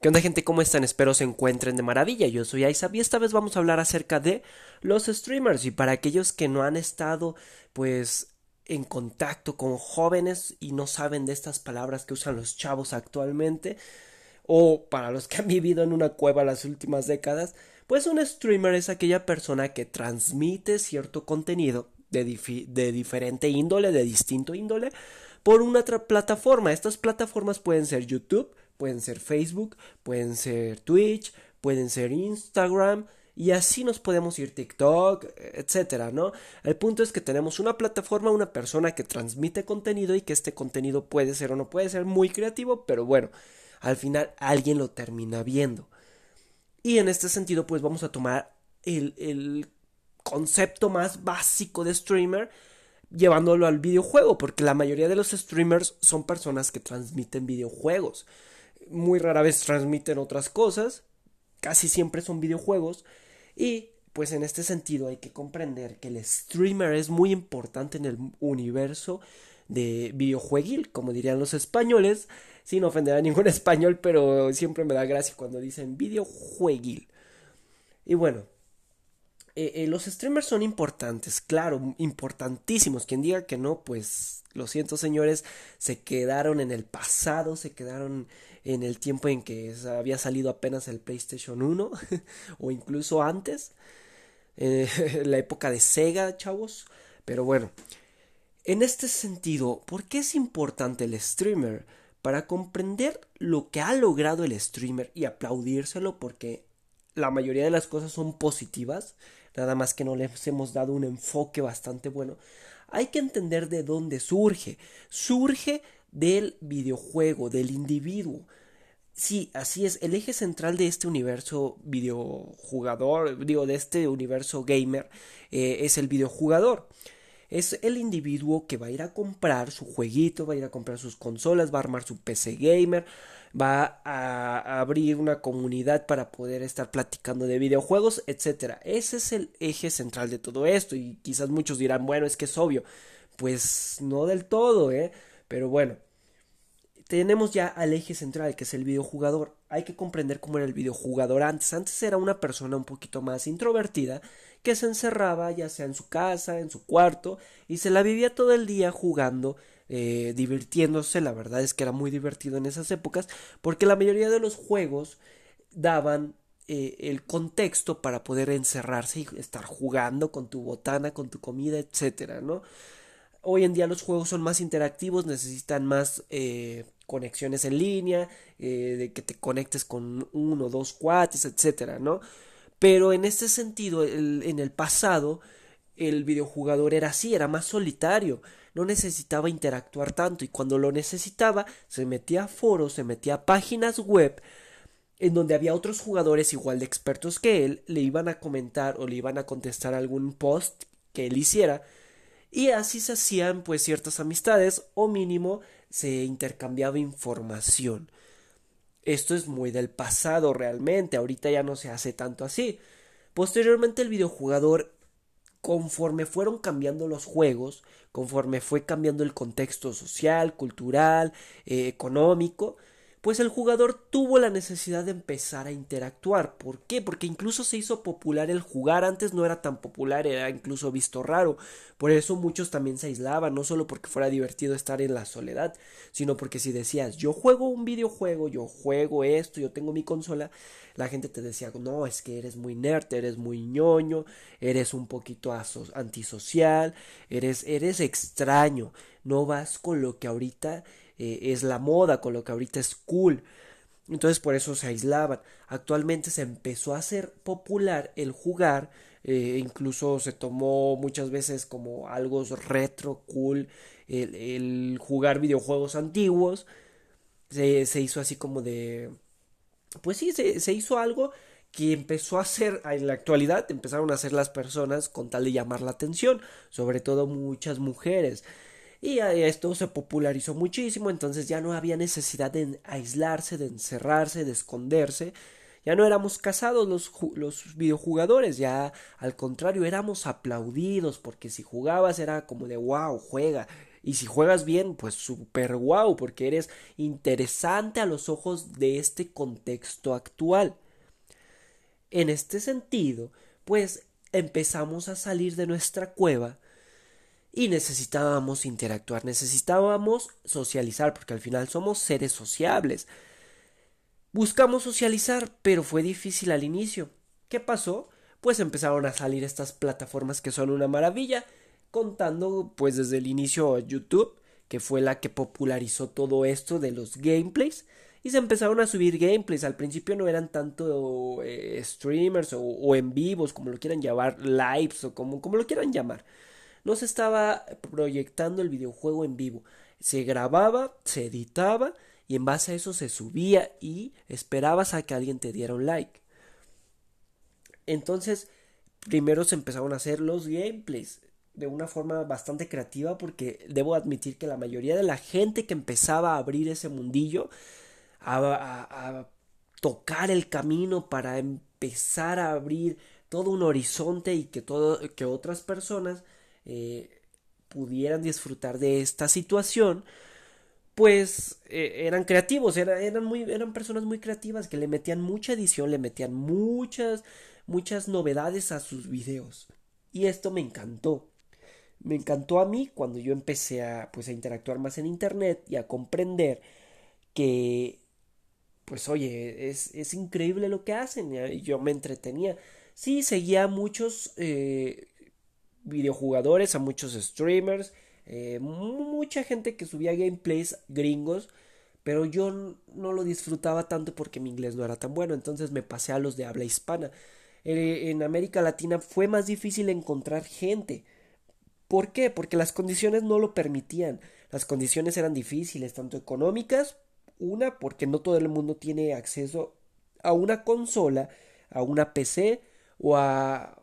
¿Qué onda gente? ¿Cómo están? Espero se encuentren de maravilla. Yo soy Isaac y esta vez vamos a hablar acerca de los streamers y para aquellos que no han estado pues en contacto con jóvenes y no saben de estas palabras que usan los chavos actualmente o para los que han vivido en una cueva las últimas décadas, pues un streamer es aquella persona que transmite cierto contenido de, de diferente índole, de distinto índole, por una otra plataforma. Estas plataformas pueden ser YouTube, pueden ser Facebook, pueden ser Twitch, pueden ser Instagram, y así nos podemos ir TikTok, etcétera, ¿no? El punto es que tenemos una plataforma, una persona que transmite contenido y que este contenido puede ser o no puede ser muy creativo, pero bueno, al final alguien lo termina viendo. Y en este sentido, pues vamos a tomar el, el concepto más básico de streamer llevándolo al videojuego, porque la mayoría de los streamers son personas que transmiten videojuegos muy rara vez transmiten otras cosas, casi siempre son videojuegos y pues en este sentido hay que comprender que el streamer es muy importante en el universo de videojueguil, como dirían los españoles, sin ofender a ningún español, pero siempre me da gracia cuando dicen videojueguil. Y bueno, eh, eh, los streamers son importantes, claro, importantísimos. Quien diga que no, pues lo siento señores, se quedaron en el pasado, se quedaron en el tiempo en que había salido apenas el PlayStation 1 o incluso antes, eh, la época de Sega, chavos. Pero bueno, en este sentido, ¿por qué es importante el streamer? Para comprender lo que ha logrado el streamer y aplaudírselo porque la mayoría de las cosas son positivas, nada más que no les hemos dado un enfoque bastante bueno. Hay que entender de dónde surge. Surge del videojuego, del individuo. Sí, así es, el eje central de este universo videojugador, digo, de este universo gamer, eh, es el videojugador. Es el individuo que va a ir a comprar su jueguito, va a ir a comprar sus consolas, va a armar su PC gamer, va a abrir una comunidad para poder estar platicando de videojuegos, etc. Ese es el eje central de todo esto y quizás muchos dirán, bueno, es que es obvio. Pues no del todo, ¿eh? Pero bueno, tenemos ya al eje central, que es el videojugador. Hay que comprender cómo era el videojugador antes. Antes era una persona un poquito más introvertida que se encerraba ya sea en su casa, en su cuarto, y se la vivía todo el día jugando, eh, divirtiéndose. La verdad es que era muy divertido en esas épocas, porque la mayoría de los juegos daban eh, el contexto para poder encerrarse y estar jugando con tu botana, con tu comida, etcétera, ¿no? Hoy en día los juegos son más interactivos, necesitan más eh, conexiones en línea, eh, de que te conectes con uno, dos cuates, etcétera, ¿no? Pero en este sentido, en el pasado, el videojugador era así, era más solitario, no necesitaba interactuar tanto y cuando lo necesitaba se metía a foros, se metía a páginas web en donde había otros jugadores igual de expertos que él, le iban a comentar o le iban a contestar algún post que él hiciera y así se hacían pues ciertas amistades o mínimo se intercambiaba información. Esto es muy del pasado realmente, ahorita ya no se hace tanto así. Posteriormente el videojugador, conforme fueron cambiando los juegos, conforme fue cambiando el contexto social, cultural, eh, económico, pues el jugador tuvo la necesidad de empezar a interactuar. ¿Por qué? Porque incluso se hizo popular el jugar, antes no era tan popular, era incluso visto raro. Por eso muchos también se aislaban, no solo porque fuera divertido estar en la soledad, sino porque si decías yo juego un videojuego, yo juego esto, yo tengo mi consola, la gente te decía, no, es que eres muy nerd, eres muy ñoño, eres un poquito antisocial, eres, eres extraño, no vas con lo que ahorita eh, es la moda, con lo que ahorita es cool. Entonces por eso se aislaban. Actualmente se empezó a hacer popular el jugar, eh, incluso se tomó muchas veces como algo retro, cool, el, jugar videojuegos antiguos. Se, se, hizo así como de... Pues sí, se, se hizo algo que empezó a hacer en la actualidad, empezaron a hacer las personas con tal de llamar la atención, sobre todo muchas mujeres. Y esto se popularizó muchísimo, entonces ya no había necesidad de aislarse, de encerrarse, de esconderse. Ya no éramos casados los, los videojugadores, ya al contrario éramos aplaudidos porque si jugabas era como de wow, juega. Y si juegas bien, pues súper guau, porque eres interesante a los ojos de este contexto actual. En este sentido, pues empezamos a salir de nuestra cueva y necesitábamos interactuar, necesitábamos socializar, porque al final somos seres sociables. Buscamos socializar, pero fue difícil al inicio. ¿Qué pasó? Pues empezaron a salir estas plataformas que son una maravilla, contando pues desde el inicio YouTube, que fue la que popularizó todo esto de los gameplays, y se empezaron a subir gameplays. Al principio no eran tanto eh, streamers o, en vivos, como lo quieran llamar, lives o como, como lo quieran llamar no se estaba proyectando el videojuego en vivo. Se grababa, se editaba y en base a eso se subía y esperabas a que alguien te diera un like. Entonces, primero se empezaron a hacer los gameplays de una forma bastante creativa porque debo admitir que la mayoría de la gente que empezaba a abrir ese mundillo, a, tocar el camino para empezar a abrir todo un horizonte y que, todo, que otras personas eh, pudieran disfrutar de esta situación, pues eh, eran creativos, eran, muy, eran personas muy creativas que le metían mucha edición, le metían muchas, muchas novedades a sus videos. Y esto me encantó. Me encantó a mí cuando yo empecé a, pues, a interactuar más en Internet y a comprender que, pues oye, es, es increíble lo que hacen. Yo me entretenía. Sí, seguía muchos eh, videojugadores, a muchos streamers, eh, mucha gente que subía gameplays gringos, pero yo no lo disfrutaba tanto porque mi inglés no era tan bueno, entonces me pasé a los de habla hispana. Eh, en América Latina fue más difícil encontrar gente. ¿Por qué? Porque las condiciones no lo permitían. Las condiciones eran difíciles, tanto económicas, una, porque no todo el mundo tiene acceso a una consola, a una PC o a,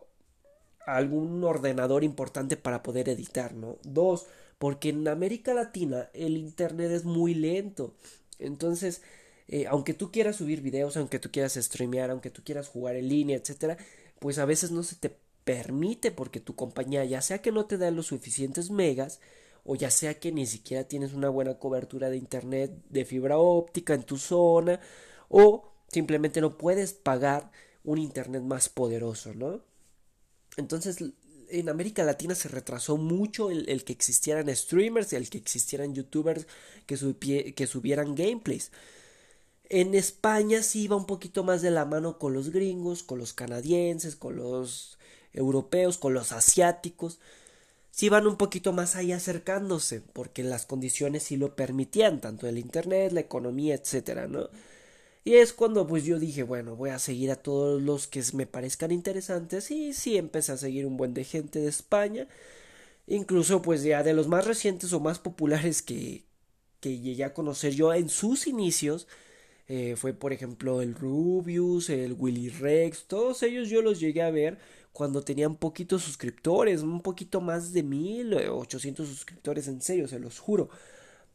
algún ordenador importante para poder editar, ¿no? Dos, porque en América Latina el Internet es muy lento. Entonces, eh, aunque tú quieras subir videos, aunque tú quieras streamear, aunque tú quieras jugar en línea, etcétera, pues a veces no se te permite porque tu compañía, ya sea que no te da los suficientes megas, o ya sea que ni siquiera tienes una buena cobertura de internet de fibra óptica en tu zona, o simplemente no puedes pagar un internet más poderoso, ¿no? Entonces, en América Latina se retrasó mucho el, que existieran streamers, el que existieran youtubers que, que subieran gameplays. En España sí iba un poquito más de la mano con los gringos, con los canadienses, con los europeos, con los asiáticos. Sí iban un poquito más ahí acercándose, porque las condiciones sí lo permitían, tanto el internet, la economía, etcétera, ¿no? Y es cuando pues yo dije, bueno, voy a seguir a todos los que me parezcan interesantes y sí empecé a seguir un buen de gente de España. Incluso pues ya de los más recientes o más populares que, que llegué a conocer yo en sus inicios. Eh, fue por ejemplo el Rubius, el Willy Rex, todos ellos yo los llegué a ver cuando tenían poquitos suscriptores, un poquito más de mil, eh, ochocientos suscriptores, en serio, se los juro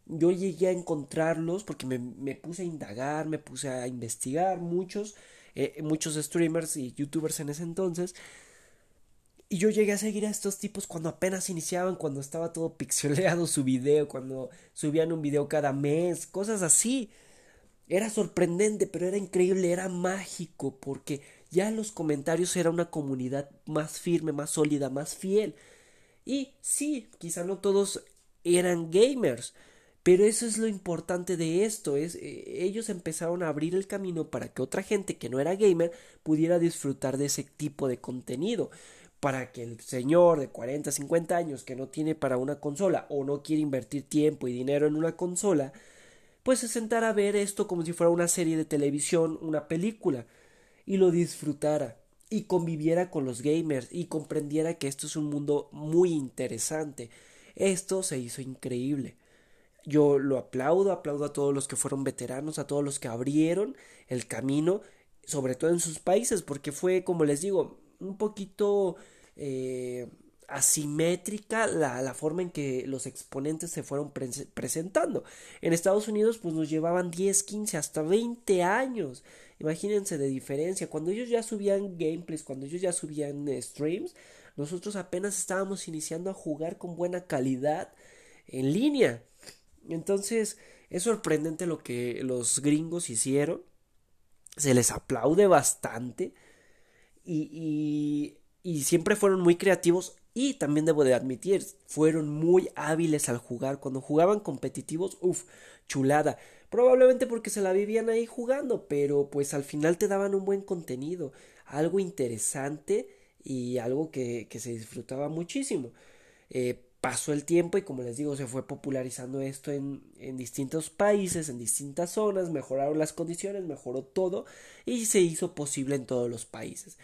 yo llegué a encontrarlos porque me, me, puse a indagar, me puse a investigar muchos, eh, muchos streamers y youtubers en ese entonces. Y yo llegué a seguir a estos tipos cuando apenas iniciaban, cuando estaba todo pixeleado su video, cuando subían un video cada mes, cosas así. Era sorprendente, pero era increíble, era mágico, porque ya los comentarios era una comunidad más firme, más sólida, más fiel. Y sí, quizá no todos eran gamers, pero eso es lo importante de esto, es eh, ellos empezaron a abrir el camino para que otra gente que no era gamer pudiera disfrutar de ese tipo de contenido, para que el señor de 40, 50 años que no tiene para una consola o no quiere invertir tiempo y dinero en una consola, pues se sentara a ver esto como si fuera una serie de televisión, una película, y lo disfrutara y conviviera con los gamers y comprendiera que esto es un mundo muy interesante. Esto se hizo increíble. Yo lo aplaudo, aplaudo a todos los que fueron veteranos, a todos los que abrieron el camino, sobre todo en sus países, porque fue, como les digo, un poquito eh, asimétrica la, la, forma en que los exponentes se fueron presentando. En Estados Unidos, pues nos llevaban 10, 15, hasta 20 años. Imagínense de diferencia. Cuando ellos ya subían gameplays, cuando ellos ya subían streams, nosotros apenas estábamos iniciando a jugar con buena calidad en línea. Entonces, es sorprendente lo que los gringos hicieron. Se les aplaude bastante. Y, y, siempre fueron muy creativos. Y también debo de admitir, fueron muy hábiles al jugar. Cuando jugaban competitivos, uff, chulada. Probablemente porque se la vivían ahí jugando, pero pues al final te daban un buen contenido, algo interesante y algo que, que se disfrutaba muchísimo. Eh, pasó el tiempo y como les digo se fue popularizando esto en, en, distintos países, en distintas zonas, mejoraron las condiciones, mejoró todo y se hizo posible en todos los países.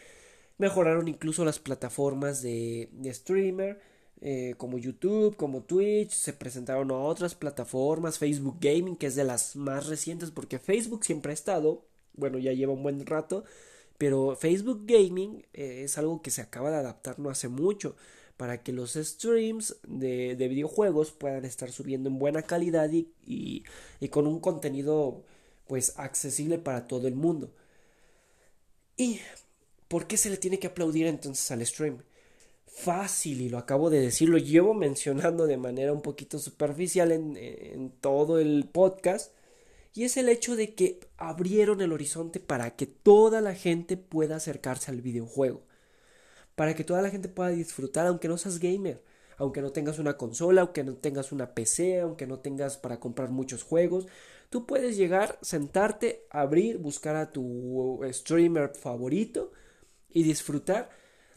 Mejoraron incluso las plataformas de, de streamer eh, como YouTube, como Twitch, se presentaron a otras plataformas, Facebook Gaming que es de las más recientes porque Facebook siempre ha estado, bueno ya lleva un buen rato, pero Facebook Gaming eh, es algo que se acaba de adaptar no hace mucho para que los streams de, videojuegos puedan estar subiendo en buena calidad y, con un contenido pues accesible para todo el mundo. ¿Y por qué se le tiene que aplaudir entonces al stream? Fácil, y lo acabo de decir, lo llevo mencionando de manera un poquito superficial en todo el podcast, y es el hecho de que abrieron el horizonte para que toda la gente pueda acercarse al videojuego para que toda la gente pueda disfrutar, aunque no seas gamer, aunque no tengas una consola, aunque no tengas una PC, aunque no tengas para comprar muchos juegos, tú puedes llegar, sentarte, abrir, buscar a tu streamer favorito y disfrutar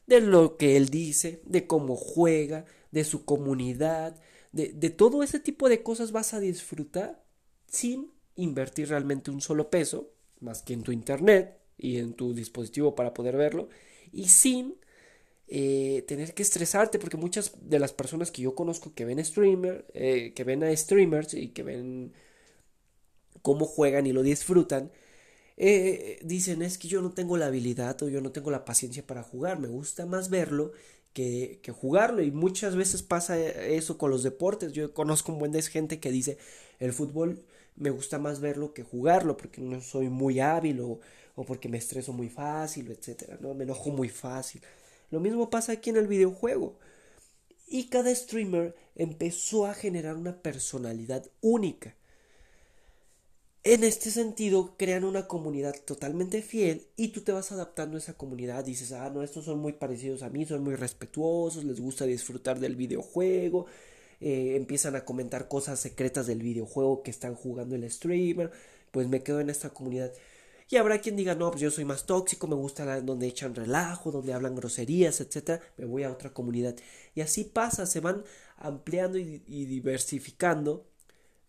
de lo que él dice, de cómo juega, de su comunidad, de, de todo ese tipo de cosas vas a disfrutar sin invertir realmente un solo peso, más que en tu internet y en tu dispositivo para poder verlo, y sin eh, tener que estresarte porque muchas de las personas que yo conozco que ven streamer, eh, que ven a streamers y que ven cómo juegan y lo disfrutan, eh, dicen es que yo no tengo la habilidad o yo no tengo la paciencia para jugar, me gusta más verlo que, que, jugarlo y muchas veces pasa eso con los deportes, yo conozco un buen de gente que dice el fútbol me gusta más verlo que jugarlo porque no soy muy hábil o, o porque me estreso muy fácil, etcétera, ¿no? Me enojo muy fácil. Lo mismo pasa aquí en el videojuego. Y cada streamer empezó a generar una personalidad única. En este sentido, crean una comunidad totalmente fiel y tú te vas adaptando a esa comunidad. Dices, ah, no, estos son muy parecidos a mí, son muy respetuosos, les gusta disfrutar del videojuego. Eh, empiezan a comentar cosas secretas del videojuego que están jugando el streamer. Pues me quedo en esta comunidad. Y habrá quien diga, no, pues yo soy más tóxico, me gusta donde echan relajo, donde hablan groserías, etcétera, me voy a otra comunidad. Y así pasa, se van ampliando y, diversificando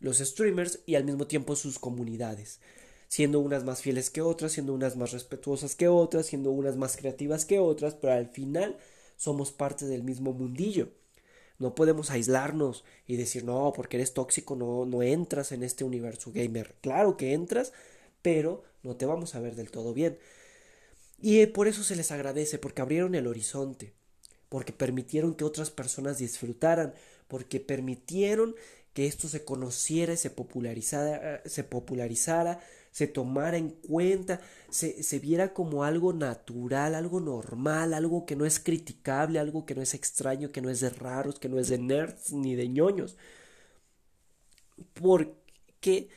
los streamers y al mismo tiempo sus comunidades siendo unas más fieles que otras, siendo unas más respetuosas que otras, siendo unas más creativas que otras, pero al final somos parte del mismo mundillo. No podemos aislarnos y decir, no, porque eres tóxico, no, no entras en este universo gamer. Claro que entras, pero no te vamos a ver del todo bien. Y eh, por eso se les agradece, porque abrieron el horizonte, porque permitieron que otras personas disfrutaran, porque permitieron que esto se conociera, se popularizara, se popularizara, se tomara en cuenta, se, se viera como algo natural, algo normal, algo que no es criticable, algo que no es extraño, que no es de raros, que no es de nerds ni de ñoños. Porque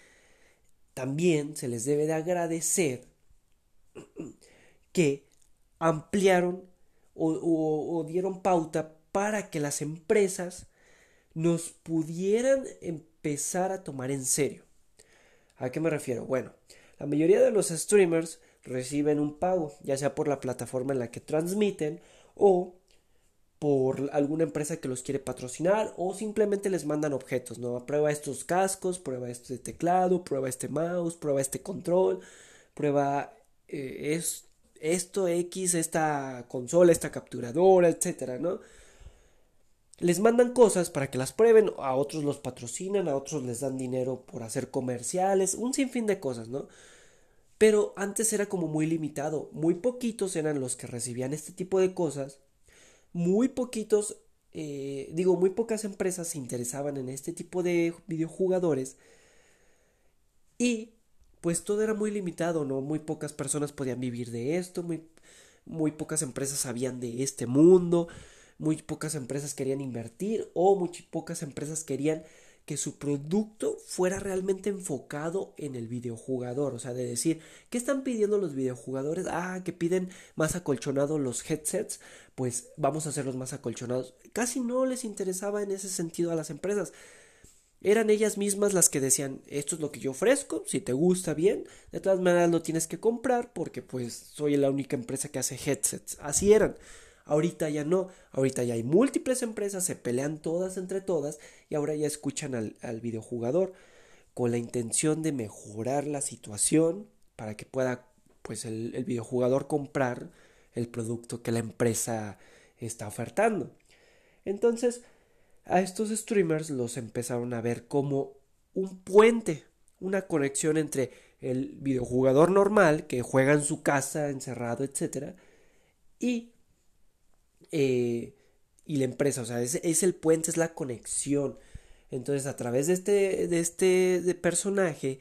también se les debe de agradecer que ampliaron o, dieron pauta para que las empresas nos pudieran empezar a tomar en serio. ¿A qué me refiero? Bueno, la mayoría de los streamers reciben un pago, ya sea por la plataforma en la que transmiten o alguna empresa que los quiere patrocinar o simplemente les mandan objetos, ¿no? Prueba estos cascos, prueba este teclado, prueba este mouse, prueba este control, prueba eh, es, esto X, esta consola, esta capturadora, etcétera, ¿no? Les mandan cosas para que las prueben, a otros los patrocinan, a otros les dan dinero por hacer comerciales, un sinfín de cosas, ¿no? Pero antes era como muy limitado, muy poquitos eran los que recibían este tipo de cosas muy poquitos, eh, digo, muy pocas empresas se interesaban en este tipo de videojugadores y pues todo era muy limitado, ¿no? Muy pocas personas podían vivir de esto, muy, muy pocas empresas sabían de este mundo, muy pocas empresas querían invertir o muy pocas empresas querían que su producto fuera realmente enfocado en el videojugador, o sea, de decir, ¿qué están pidiendo los videojugadores? Ah, que piden más acolchonados los headsets, pues vamos a hacerlos más acolchonados. Casi no les interesaba en ese sentido a las empresas. Eran ellas mismas las que decían, esto es lo que yo ofrezco, si te gusta bien, de todas maneras lo tienes que comprar porque pues soy la única empresa que hace headsets. Así eran. Ahorita ya no, ahorita ya hay múltiples empresas, se pelean todas entre todas y ahora ya escuchan al, al videojugador con la intención de mejorar la situación para que pueda pues el, el videojugador comprar el producto que la empresa está ofertando. Entonces, a estos streamers los empezaron a ver como un puente, una conexión entre el videojugador normal que juega en su casa, encerrado, etc. y eh, y la empresa, o sea, es, es, el puente, es la conexión. Entonces, a través de este, de este de personaje,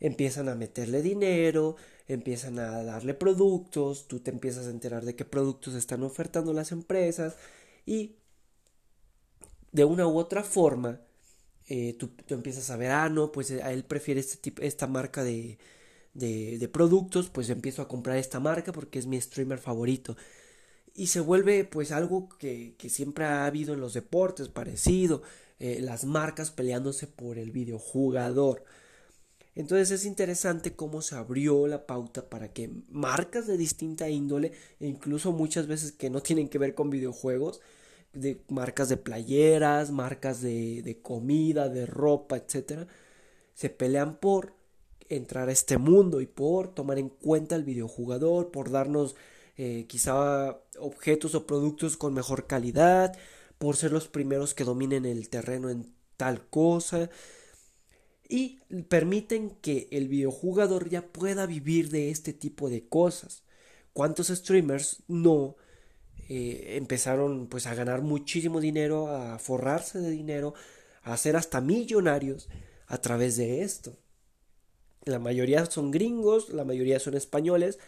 empiezan a meterle dinero, empiezan a darle productos, tú te empiezas a enterar de qué productos están ofertando las empresas y de una u otra forma, eh, tú, tú, empiezas a ver, ah, no, pues a él prefiere este tipo, esta marca de, de productos, pues empiezo a comprar esta marca porque es mi streamer favorito y se vuelve pues algo que, que, siempre ha habido en los deportes parecido, eh, las marcas peleándose por el videojugador. Entonces es interesante cómo se abrió la pauta para que marcas de distinta índole, e incluso muchas veces que no tienen que ver con videojuegos, de marcas de playeras, marcas de, de comida, de ropa, etcétera, se pelean por entrar a este mundo y por tomar en cuenta el videojugador, por darnos eh, quizá objetos o productos con mejor calidad, por ser los primeros que dominen el terreno en tal cosa y permiten que el videojugador ya pueda vivir de este tipo de cosas. ¿Cuántos streamers no eh, empezaron pues a ganar muchísimo dinero, a forrarse de dinero, a ser hasta millonarios a través de esto? La mayoría son gringos, la mayoría son españoles,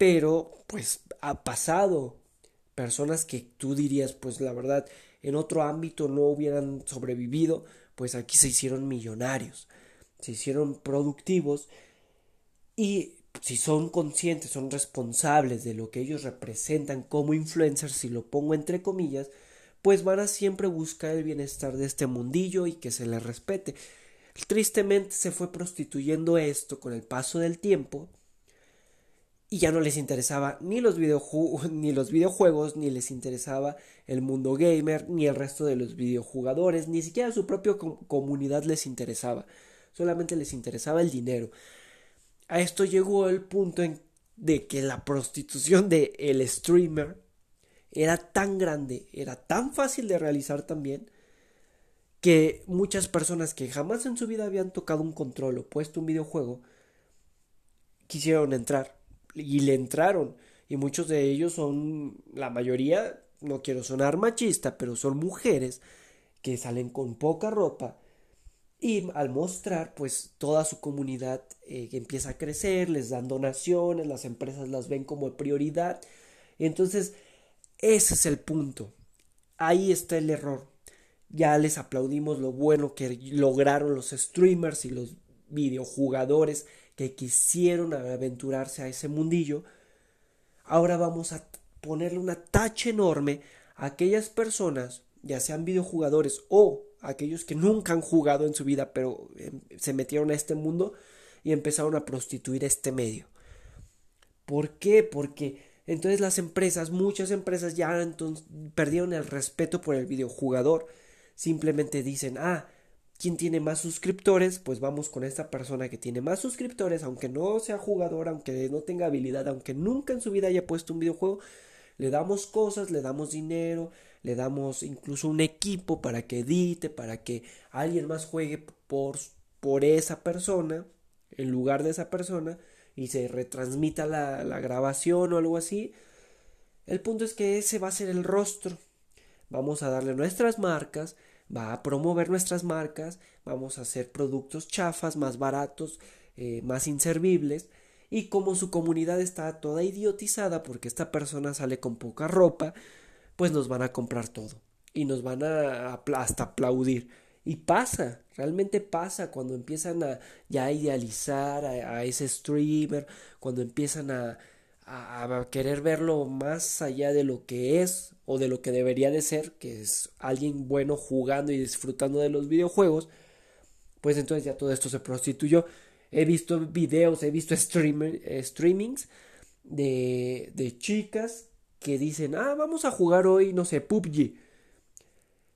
pero pues ha pasado. Personas que tú dirías pues la verdad en otro ámbito no hubieran sobrevivido pues aquí se hicieron millonarios se hicieron productivos y si son conscientes son responsables de lo que ellos representan como influencers si lo pongo entre comillas pues van a siempre buscar el bienestar de este mundillo y que se les respete. Tristemente se fue prostituyendo esto con el paso del tiempo y ya no les interesaba ni los, ni los videojuegos, ni les interesaba el mundo gamer, ni el resto de los videojugadores, ni siquiera su propia comunidad les interesaba, solamente les interesaba el dinero. A esto llegó el punto en de que la prostitución de el streamer era tan grande, era tan fácil de realizar también, que muchas personas que jamás en su vida habían tocado un control o puesto un videojuego, quisieron entrar y le entraron. Y muchos de ellos son, la mayoría, no quiero sonar machista, pero son mujeres que salen con poca ropa y al mostrar pues toda su comunidad eh, empieza a crecer, les dan donaciones, las empresas las ven como prioridad. Entonces, ese es el punto. Ahí está el error. Ya les aplaudimos lo bueno que lograron los streamers y los videojugadores que quisieron aventurarse a ese mundillo, ahora vamos a ponerle una tacha enorme a aquellas personas, ya sean videojugadores o aquellos que nunca han jugado en su vida, pero em, se metieron a este mundo y empezaron a prostituir este medio. ¿Por qué? Porque entonces las empresas, muchas empresas ya perdieron el respeto por el videojugador. Simplemente dicen, ah, ¿Quién tiene más suscriptores? Pues vamos con esta persona que tiene más suscriptores, aunque no sea jugador, aunque no tenga habilidad, aunque nunca en su vida haya puesto un videojuego. Le damos cosas, le damos dinero, le damos incluso un equipo para que edite, para que alguien más juegue por, por esa persona, en lugar de esa persona, y se retransmita la, la grabación o algo así. El punto es que ese va a ser el rostro. Vamos a darle nuestras marcas, va a promover nuestras marcas, vamos a hacer productos chafas, más baratos, eh, más inservibles, y como su comunidad está toda idiotizada porque esta persona sale con poca ropa, pues nos van a comprar todo y nos van a hasta aplaudir. Y pasa, realmente pasa cuando empiezan a ya idealizar a, ese streamer, cuando empiezan a, a, querer verlo más allá de lo que es o de lo que debería de ser, que es alguien bueno jugando y disfrutando de los videojuegos, pues entonces ya todo esto se prostituyó. He visto videos, he visto streamer, streamings de, de chicas que dicen, ah, vamos a jugar hoy, no sé, PUBG.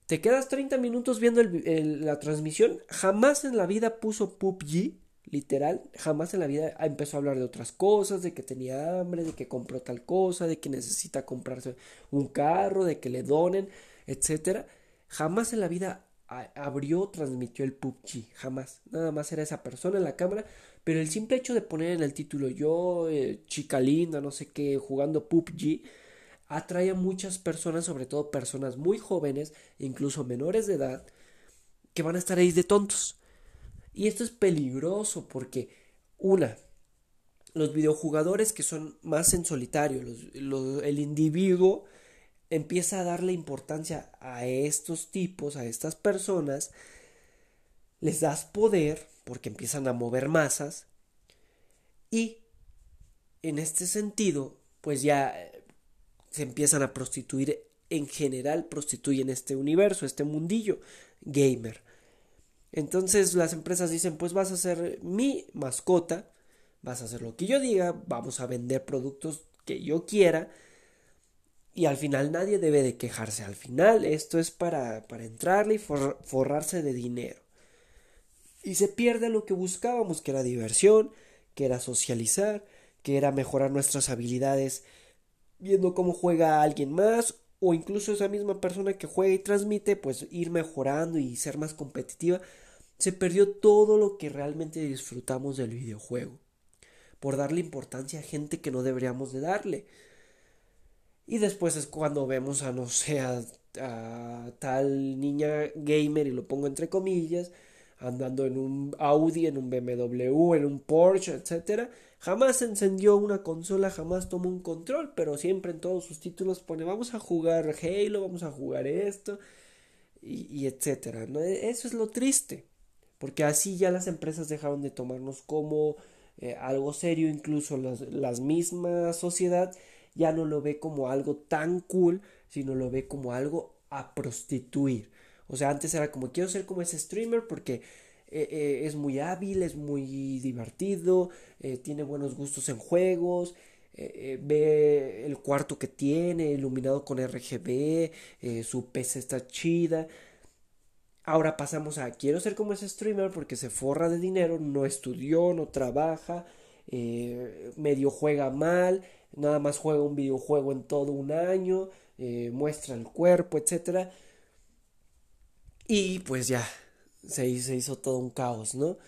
Te quedas 30 minutos viendo la transmisión. Jamás en la vida puso PUBG, literal. Jamás en la vida empezó a hablar de otras cosas, de que tenía hambre, de que compró tal cosa, de que necesita comprarse un carro, de que le donen, etc. Jamás en la vida abrió, transmitió el PUBG. Jamás. Nada más era esa persona en la cámara. Pero el simple hecho de poner en el título yo, eh, chica linda, no sé qué, jugando PUBG atrae a muchas personas, sobre todo personas muy jóvenes, incluso menores de edad, que van a estar ahí de tontos. Y esto es peligroso porque, una, los videojugadores que son más en solitario, el individuo empieza a darle importancia a estos tipos, a estas personas, les das poder porque empiezan a mover masas y en este sentido, pues ya se empiezan a prostituir, en general prostituyen este universo, este mundillo gamer. Entonces las empresas dicen, pues vas a ser mi mascota, vas a hacer lo que yo diga, vamos a vender productos que yo quiera y al final nadie debe de quejarse. Al final esto es para, para entrarle y forrarse de dinero. Y se pierde lo que buscábamos, que era diversión, que era socializar, que era mejorar nuestras habilidades viendo cómo juega alguien más o incluso esa misma persona que juega y transmite, pues ir mejorando y ser más competitiva, se perdió todo lo que realmente disfrutamos del videojuego, por darle importancia a gente que no deberíamos de darle. Y después es cuando vemos a, no sé, a, tal niña gamer, y lo pongo entre comillas, andando en un Audi, en un BMW, en un Porsche, etcétera, Jamás encendió una consola, jamás tomó un control, pero siempre en todos sus títulos pone vamos a jugar Halo, vamos a jugar esto y. ¿no? E, eso es lo triste, porque así ya las empresas dejaron de tomarnos como eh, algo serio, incluso las, las sociedad ya no lo ve como algo tan cool, sino lo ve como algo a prostituir. O sea, antes era como quiero ser como ese streamer porque eh, eh, es muy hábil, es muy divertido, tiene buenos gustos en juegos, ve el cuarto que tiene, iluminado con RGB, su PC está chida. Ahora pasamos a quiero ser como ese streamer porque se forra de dinero, no estudió, no trabaja, medio juega mal, nada más juega un videojuego en todo un año, muestra el cuerpo, etc. Y pues ya, se, hizo todo un caos, ¿no?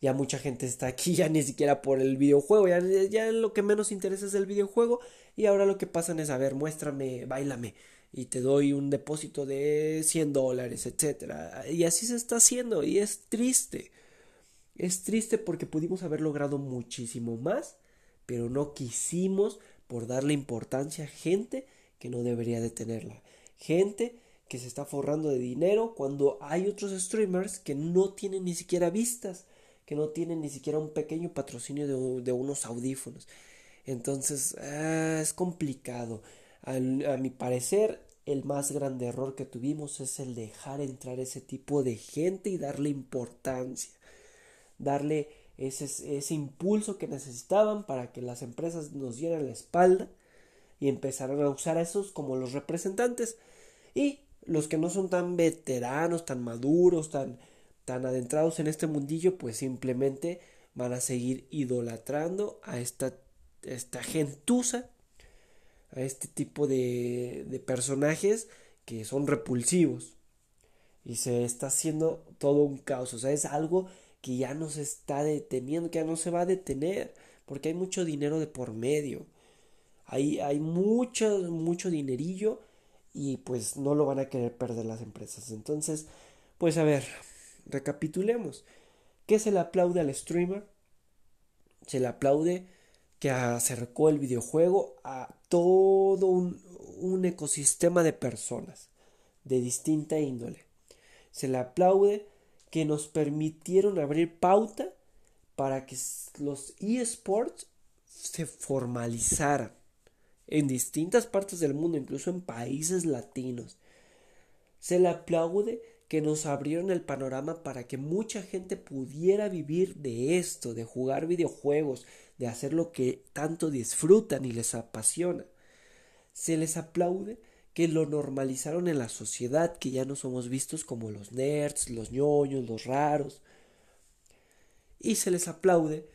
Ya mucha gente está aquí, ya ni siquiera por el videojuego, ya, ya lo que menos interesa es el videojuego y ahora lo que pasan es, a ver, muéstrame, bailame y te doy un depósito de 100 dólares, etcétera. Y así se está haciendo y es triste. Es triste porque pudimos haber logrado muchísimo más, pero no quisimos por darle importancia a gente que no debería de tenerla. Gente que se está forrando de dinero cuando hay otros streamers que no tienen ni siquiera vistas, que no tienen ni siquiera un pequeño patrocinio de, unos audífonos. Entonces ah, es complicado. a mi parecer, el más grande error que tuvimos es el dejar entrar ese tipo de gente y darle importancia, darle ese, ese impulso que necesitaban para que las empresas nos dieran la espalda y empezaran a usar a esos como los representantes. Y los que no son tan veteranos, tan maduros, tan, tan adentrados en este mundillo, pues simplemente van a seguir idolatrando a esta, esta gentuza, a este tipo de, de personajes que son repulsivos. Y se está haciendo todo un caos, o sea, es algo que ya no se está deteniendo, que ya no se va a detener, porque hay mucho dinero de por medio. Hay, hay mucho, mucho dinerillo y pues no lo van a querer perder las empresas. Entonces, pues a ver, recapitulemos. ¿Qué se le aplaude al streamer? Se le aplaude que acercó el videojuego a todo un, un ecosistema de personas de distinta índole. Se le aplaude que nos permitieron abrir pauta para que los eSports se formalizaran en distintas partes del mundo, incluso en países latinos. Se le aplaude que nos abrieron el panorama para que mucha gente pudiera vivir de esto, de jugar videojuegos, de hacer lo que tanto disfrutan y les apasiona. Se les aplaude que lo normalizaron en la sociedad, que ya no somos vistos como los nerds, los ñoños, los raros. Y se les aplaude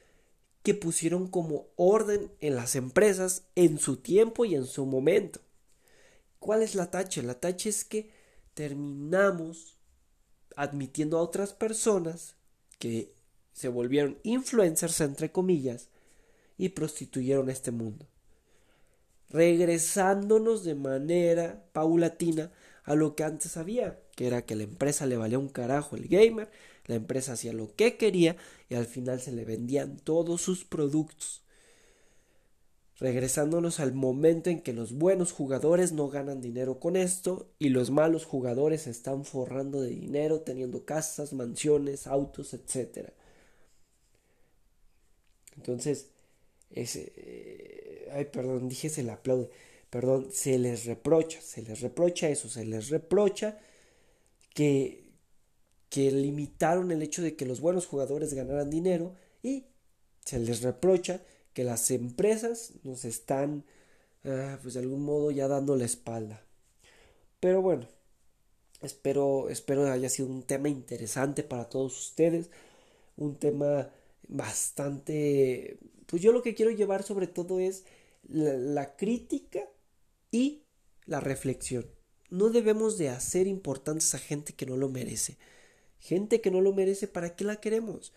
que pusieron como orden en las empresas en su tiempo y en su momento. ¿Cuál es la tacha? La tacha es que terminamos admitiendo a otras personas que se volvieron influencers entre comillas y prostituyeron este mundo, regresándonos de manera paulatina a lo que antes había, que era que la empresa le valía un carajo el gamer, la empresa hacía lo que quería y al final se le vendían todos sus productos. Regresándonos al momento en que los buenos jugadores no ganan dinero con esto y los malos jugadores se están forrando de dinero teniendo casas, mansiones, autos, etc. Entonces, ese, eh, ay, perdón, dije se le aplaude, perdón, se les reprocha, se les reprocha eso, se les reprocha que que limitaron el hecho de que los buenos jugadores ganaran dinero y se les reprocha que las empresas nos están ah, pues de algún modo ya dando la espalda. Pero bueno, espero espero haya sido un tema interesante para todos ustedes, un tema bastante pues yo lo que quiero llevar sobre todo es la crítica y la reflexión. No debemos de hacer importantes a gente que no lo merece. Gente que no lo merece, ¿para qué la queremos?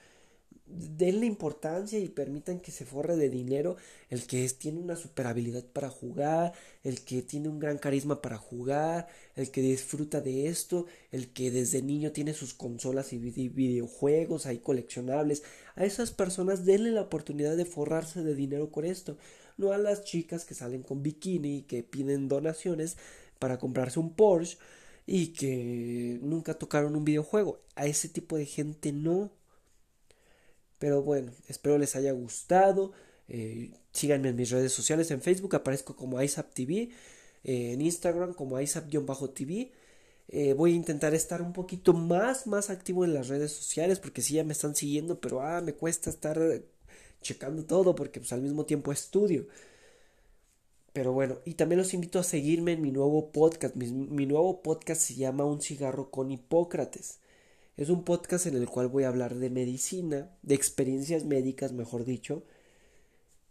Denle importancia y permitan que se forre de dinero el que tiene una super habilidad para jugar, el que tiene un gran carisma para jugar, el que disfruta de esto, el que desde niño tiene sus consolas y videojuegos ahí coleccionables. A esas personas denle la oportunidad de forrarse de dinero con esto, no a las chicas que salen con bikini que piden donaciones para comprarse un Porsche y que nunca tocaron un videojuego. A ese tipo de gente no. Pero bueno, espero les haya gustado. Eh, síganme en mis redes sociales. En Facebook aparezco como ISAPTV. Eh, en Instagram como ISAP-TV. Eh, voy a intentar estar un poquito más, más activo en las redes sociales porque sí ya me están siguiendo, pero ah, me cuesta estar checando todo porque pues al mismo tiempo estudio. Pero bueno, y también los invito a seguirme en mi nuevo podcast. Mi, nuevo podcast se llama Un cigarro con Hipócrates. Es un podcast en el cual voy a hablar de medicina, de experiencias médicas, mejor dicho.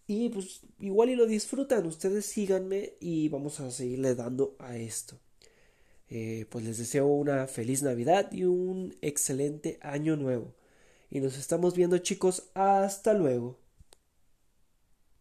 Y pues igual y lo disfrutan. Ustedes síganme y vamos a seguirle dando a esto. Eh, pues les deseo una feliz Navidad y un excelente año nuevo. Y nos estamos viendo chicos. Hasta luego.